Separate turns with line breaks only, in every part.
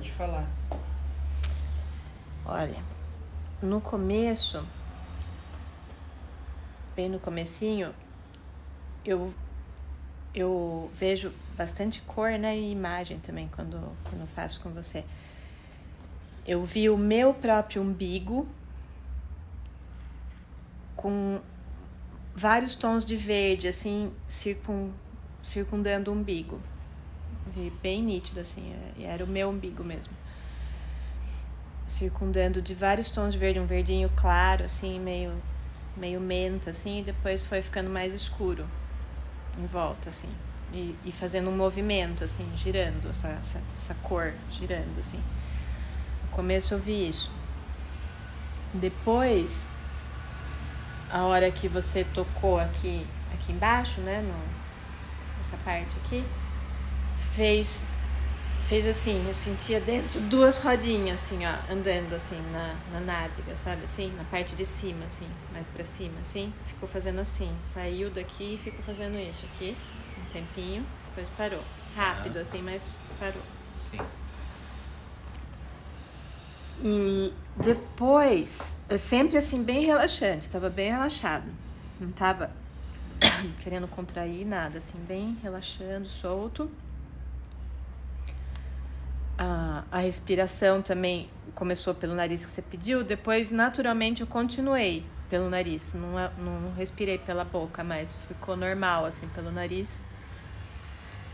Pode falar.
Olha, no começo, bem no comecinho, eu eu vejo bastante cor né, imagem também quando, quando faço com você. Eu vi o meu próprio umbigo com vários tons de verde, assim, circun, circundando o umbigo. Vi bem nítido, assim, é, era o meu umbigo mesmo. Circundando de vários tons de verde, um verdinho claro, assim, meio, meio menta, assim, e depois foi ficando mais escuro em volta, assim. E, e fazendo um movimento, assim, girando, essa, essa, essa cor girando, assim. No começo eu vi isso. Depois, a hora que você tocou aqui, aqui embaixo, né, no, nessa parte aqui, fez fez assim, eu sentia dentro duas rodinhas assim, ó, andando assim na, na nádega, sabe assim, na parte de cima assim, mais para cima assim, ficou fazendo assim, saiu daqui e ficou fazendo isso aqui, um tempinho, depois parou. Rápido ah. assim, mas parou.
Sim.
E depois, eu sempre assim, bem relaxante, tava bem relaxado. Não tava querendo contrair nada, assim, bem relaxando, solto. A, a respiração também começou pelo nariz que você pediu, depois naturalmente eu continuei pelo nariz, não, não respirei pela boca, mas ficou normal, assim, pelo nariz,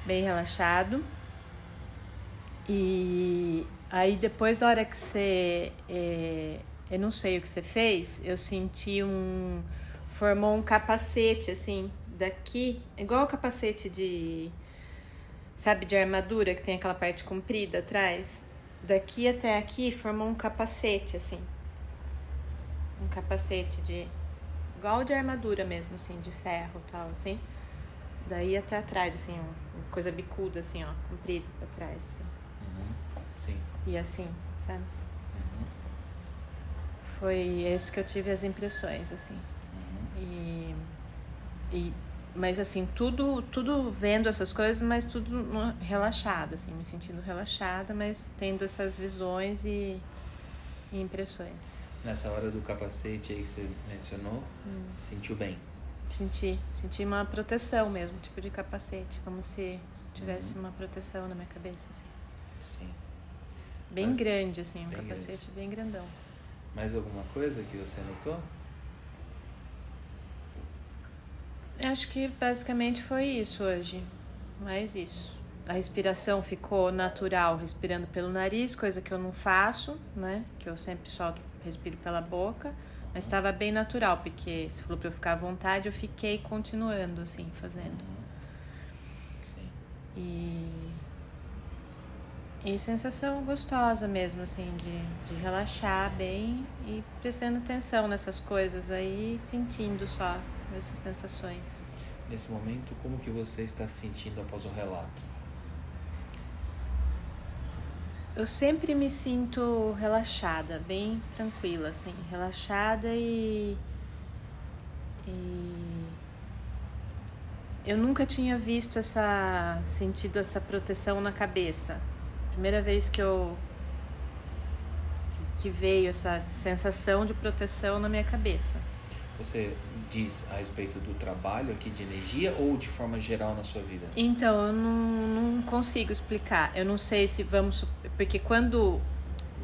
bem relaxado. E Aí depois, a hora que você. É, eu não sei o que você fez, eu senti um. Formou um capacete, assim, daqui, igual o capacete de. Sabe, de armadura, que tem aquela parte comprida atrás. Daqui até aqui formou um capacete, assim. Um capacete de. Igual de armadura mesmo, assim, de ferro e tal, assim. Daí até atrás, assim, uma coisa bicuda, assim, ó, comprida pra trás, assim.
Uhum. Sim
e assim, sabe? Uhum. Foi isso que eu tive as impressões, assim. Uhum. E, e, mas assim, tudo, tudo vendo essas coisas, mas tudo relaxado, assim, me sentindo relaxada, mas tendo essas visões e, e impressões.
Nessa hora do capacete aí que você mencionou, hum. sentiu bem?
Senti, senti uma proteção mesmo, tipo de capacete, como se tivesse uhum. uma proteção na minha cabeça, assim.
Sim.
Bem Mas, grande, assim, um capacete grande. bem grandão.
Mais alguma coisa que você notou?
Acho que basicamente foi isso hoje. Mais isso. A respiração ficou natural, respirando pelo nariz, coisa que eu não faço, né? Que eu sempre só respiro pela boca. Mas estava bem natural, porque se falou para eu ficar à vontade, eu fiquei continuando, assim, fazendo.
Sim.
E e sensação gostosa mesmo, assim, de, de relaxar bem e prestando atenção nessas coisas aí, sentindo só essas sensações.
Nesse momento, como que você está se sentindo após o relato?
Eu sempre me sinto relaxada, bem tranquila, assim, relaxada e, e eu nunca tinha visto essa sentido essa proteção na cabeça primeira vez que eu que veio essa sensação de proteção na minha cabeça.
Você diz a respeito do trabalho aqui de energia ou de forma geral na sua vida?
Então, eu não, não consigo explicar. Eu não sei se vamos. Porque quando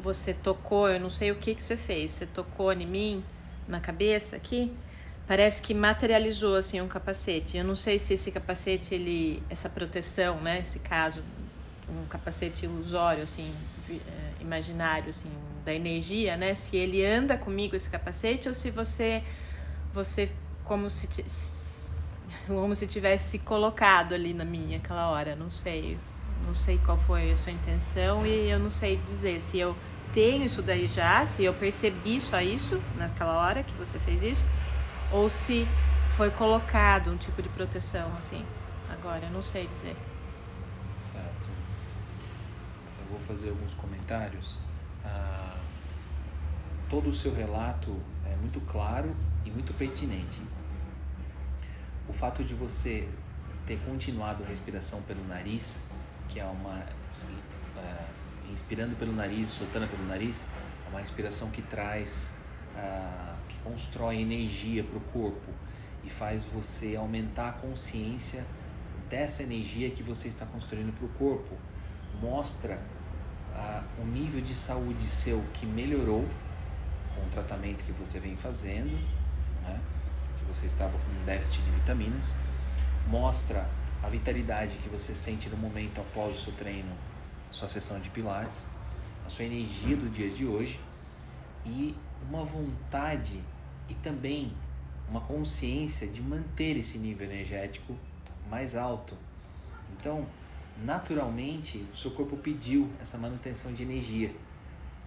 você tocou, eu não sei o que, que você fez. Você tocou em mim, na cabeça aqui, parece que materializou assim um capacete. Eu não sei se esse capacete, ele, essa proteção, né? Esse caso um capacete ilusório, assim, é, imaginário, assim, da energia, né? Se ele anda comigo esse capacete ou se você, você como se como se tivesse se colocado ali na minha aquela hora, não sei, não sei qual foi a sua intenção e eu não sei dizer se eu tenho isso daí já, se eu percebi só isso naquela hora que você fez isso, ou se foi colocado um tipo de proteção assim. Agora, eu não sei dizer
vou fazer alguns comentários. Ah, todo o seu relato é muito claro e muito pertinente. O fato de você ter continuado a respiração pelo nariz, que é uma, assim, é, inspirando pelo nariz e soltando pelo nariz, é uma respiração que traz, uh, que constrói energia para o corpo e faz você aumentar a consciência dessa energia que você está construindo para o corpo. Mostra uh, o nível de saúde seu que melhorou com o tratamento que você vem fazendo, né? que você estava com déficit de vitaminas. Mostra a vitalidade que você sente no momento após o seu treino, sua sessão de pilates, a sua energia do dia de hoje e uma vontade e também uma consciência de manter esse nível energético mais alto. Então, naturalmente, o seu corpo pediu essa manutenção de energia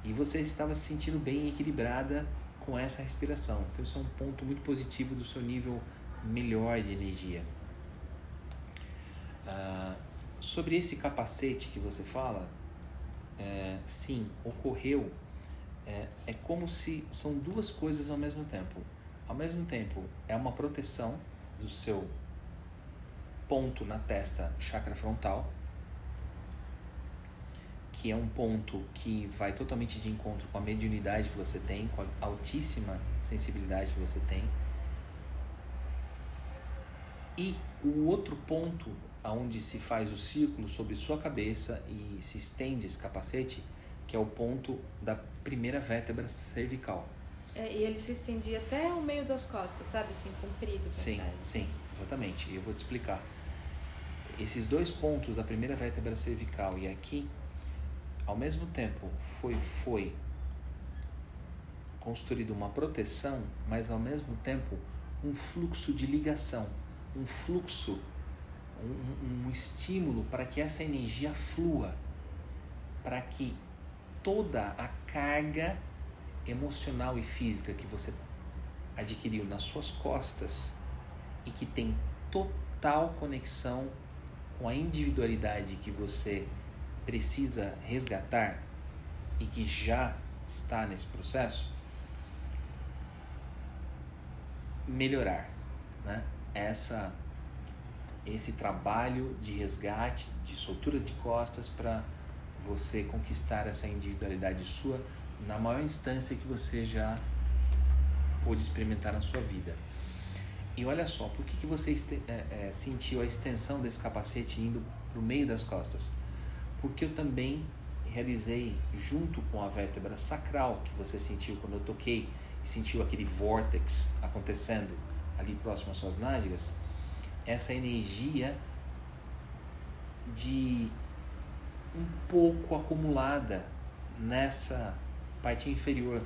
e você estava se sentindo bem equilibrada com essa respiração. Então, isso é um ponto muito positivo do seu nível melhor de energia. Ah, sobre esse capacete que você fala, é, sim, ocorreu. É, é como se são duas coisas ao mesmo tempo. Ao mesmo tempo, é uma proteção do seu ponto na testa, chakra frontal, que é um ponto que vai totalmente de encontro com a mediunidade que você tem, com a altíssima sensibilidade que você tem. E o outro ponto aonde se faz o círculo sobre sua cabeça e se estende esse capacete, que é o ponto da primeira vértebra cervical.
É, e ele se estendia até o meio das costas, sabe? Assim, comprido.
Sim, trás. sim, exatamente. E eu vou te explicar. Esses dois pontos da primeira vértebra cervical e aqui, ao mesmo tempo, foi, foi construído uma proteção, mas ao mesmo tempo um fluxo de ligação, um fluxo um, um estímulo para que essa energia flua, para que toda a carga emocional e física que você adquiriu nas suas costas e que tem total conexão com a individualidade que você precisa resgatar e que já está nesse processo, melhorar, né? Essa esse trabalho de resgate, de soltura de costas para você conquistar essa individualidade sua na maior instância que você já pôde experimentar na sua vida. E olha só, por que, que você é, é, sentiu a extensão desse capacete indo para o meio das costas? Porque eu também realizei, junto com a vértebra sacral que você sentiu quando eu toquei e sentiu aquele vortex acontecendo ali próximo às suas nádegas, essa energia de um pouco acumulada nessa parte inferior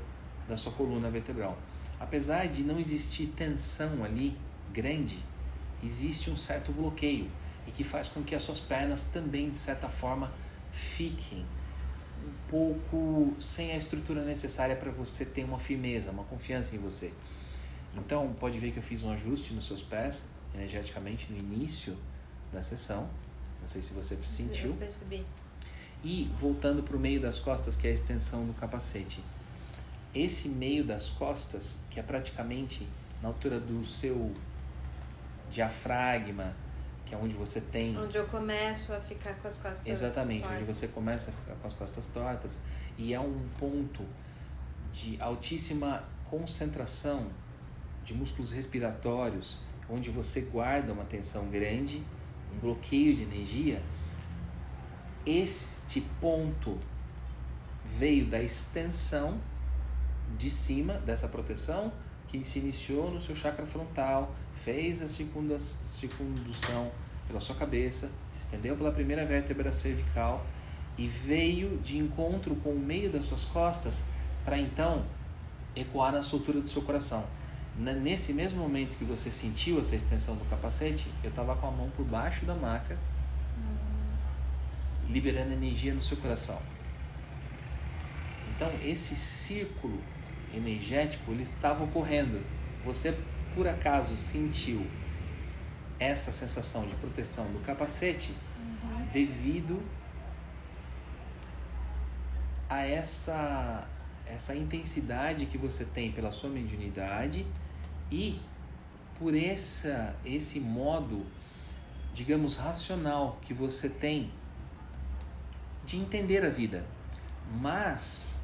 da sua coluna vertebral. Apesar de não existir tensão ali grande, existe um certo bloqueio e que faz com que as suas pernas também, de certa forma, fiquem um pouco sem a estrutura necessária para você ter uma firmeza, uma confiança em você. Então, pode ver que eu fiz um ajuste nos seus pés, energeticamente no início da sessão. Não sei se você sentiu.
Eu percebi.
E voltando para o meio das costas, que é a extensão do capacete. Esse meio das costas, que é praticamente na altura do seu diafragma, que é onde você tem.
Onde eu começo a ficar com as costas
Exatamente,
tortas.
onde você começa a ficar com as costas tortas. E é um ponto de altíssima concentração de músculos respiratórios onde você guarda uma tensão grande, um bloqueio de energia, este ponto veio da extensão de cima dessa proteção que se iniciou no seu chakra frontal, fez a circundução pela sua cabeça, se estendeu pela primeira vértebra cervical e veio de encontro com o meio das suas costas para então ecoar na soltura do seu coração nesse mesmo momento que você sentiu essa extensão do capacete, eu estava com a mão por baixo da maca, liberando energia no seu coração. Então, esse círculo energético, ele estava ocorrendo. Você, por acaso, sentiu essa sensação de proteção do capacete uhum. devido a essa essa intensidade que você tem pela sua mediunidade e por essa, esse modo, digamos, racional que você tem de entender a vida. Mas,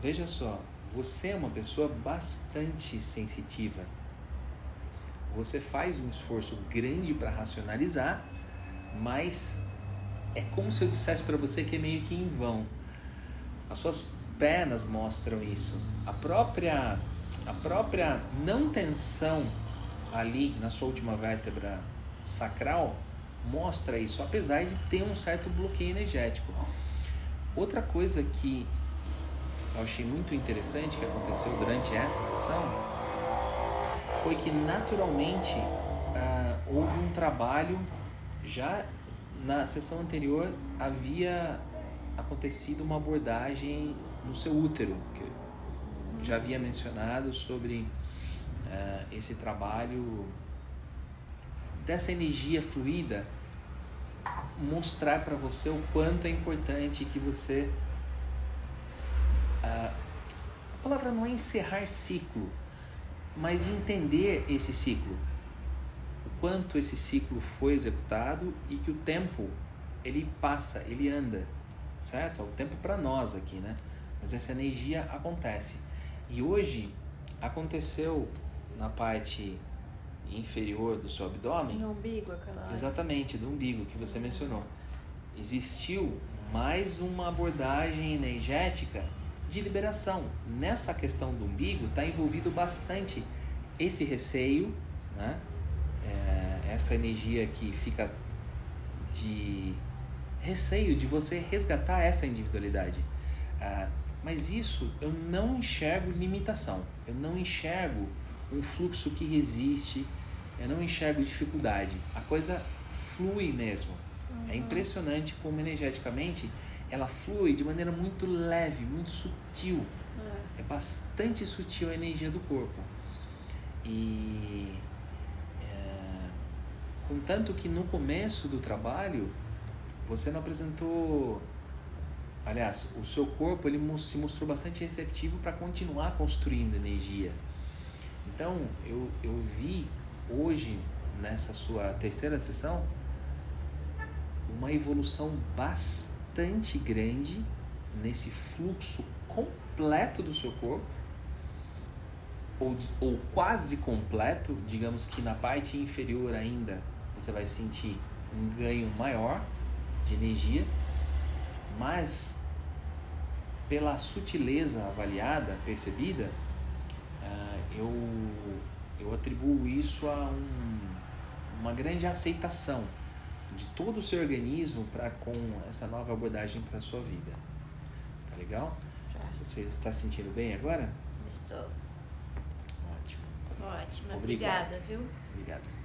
veja só, você é uma pessoa bastante sensitiva. Você faz um esforço grande para racionalizar, mas é como se eu dissesse para você que é meio que em vão. As suas pernas mostram isso. A própria a própria não tensão ali na sua última vértebra sacral mostra isso, apesar de ter um certo bloqueio energético. Outra coisa que eu achei muito interessante que aconteceu durante essa sessão foi que naturalmente uh, houve um trabalho já na sessão anterior havia acontecido uma abordagem no seu útero que eu já havia mencionado sobre uh, esse trabalho dessa energia fluida mostrar para você o quanto é importante que você a palavra não é encerrar ciclo, mas entender esse ciclo. O quanto esse ciclo foi executado e que o tempo ele passa, ele anda, certo? É o tempo para nós aqui, né? Mas essa energia acontece. E hoje aconteceu na parte inferior do seu abdômen.
No umbigo, aquela.
Exatamente, do umbigo que você mencionou. Existiu mais uma abordagem energética de liberação. Nessa questão do umbigo está envolvido bastante esse receio, né? É, essa energia que fica de receio de você resgatar essa individualidade. Ah, mas isso eu não enxergo limitação, eu não enxergo um fluxo que resiste, eu não enxergo dificuldade. A coisa flui mesmo. É uhum. É impressionante como energeticamente ela flui de maneira muito leve, muito sutil. É, é bastante sutil a energia do corpo. E é, contanto que no começo do trabalho você não apresentou aliás o seu corpo ele se mostrou bastante receptivo para continuar construindo energia então eu, eu vi hoje nessa sua terceira sessão uma evolução bastante bastante grande nesse fluxo completo do seu corpo, ou, ou quase completo, digamos que na parte inferior ainda você vai sentir um ganho maior de energia, mas pela sutileza avaliada, percebida, uh, eu, eu atribuo isso a um, uma grande aceitação de todo o seu organismo para com essa nova abordagem para a sua vida. Tá legal? Já. Você está se sentindo bem agora?
Estou.
Ótimo.
Ótimo. Obrigada, viu?
Obrigado.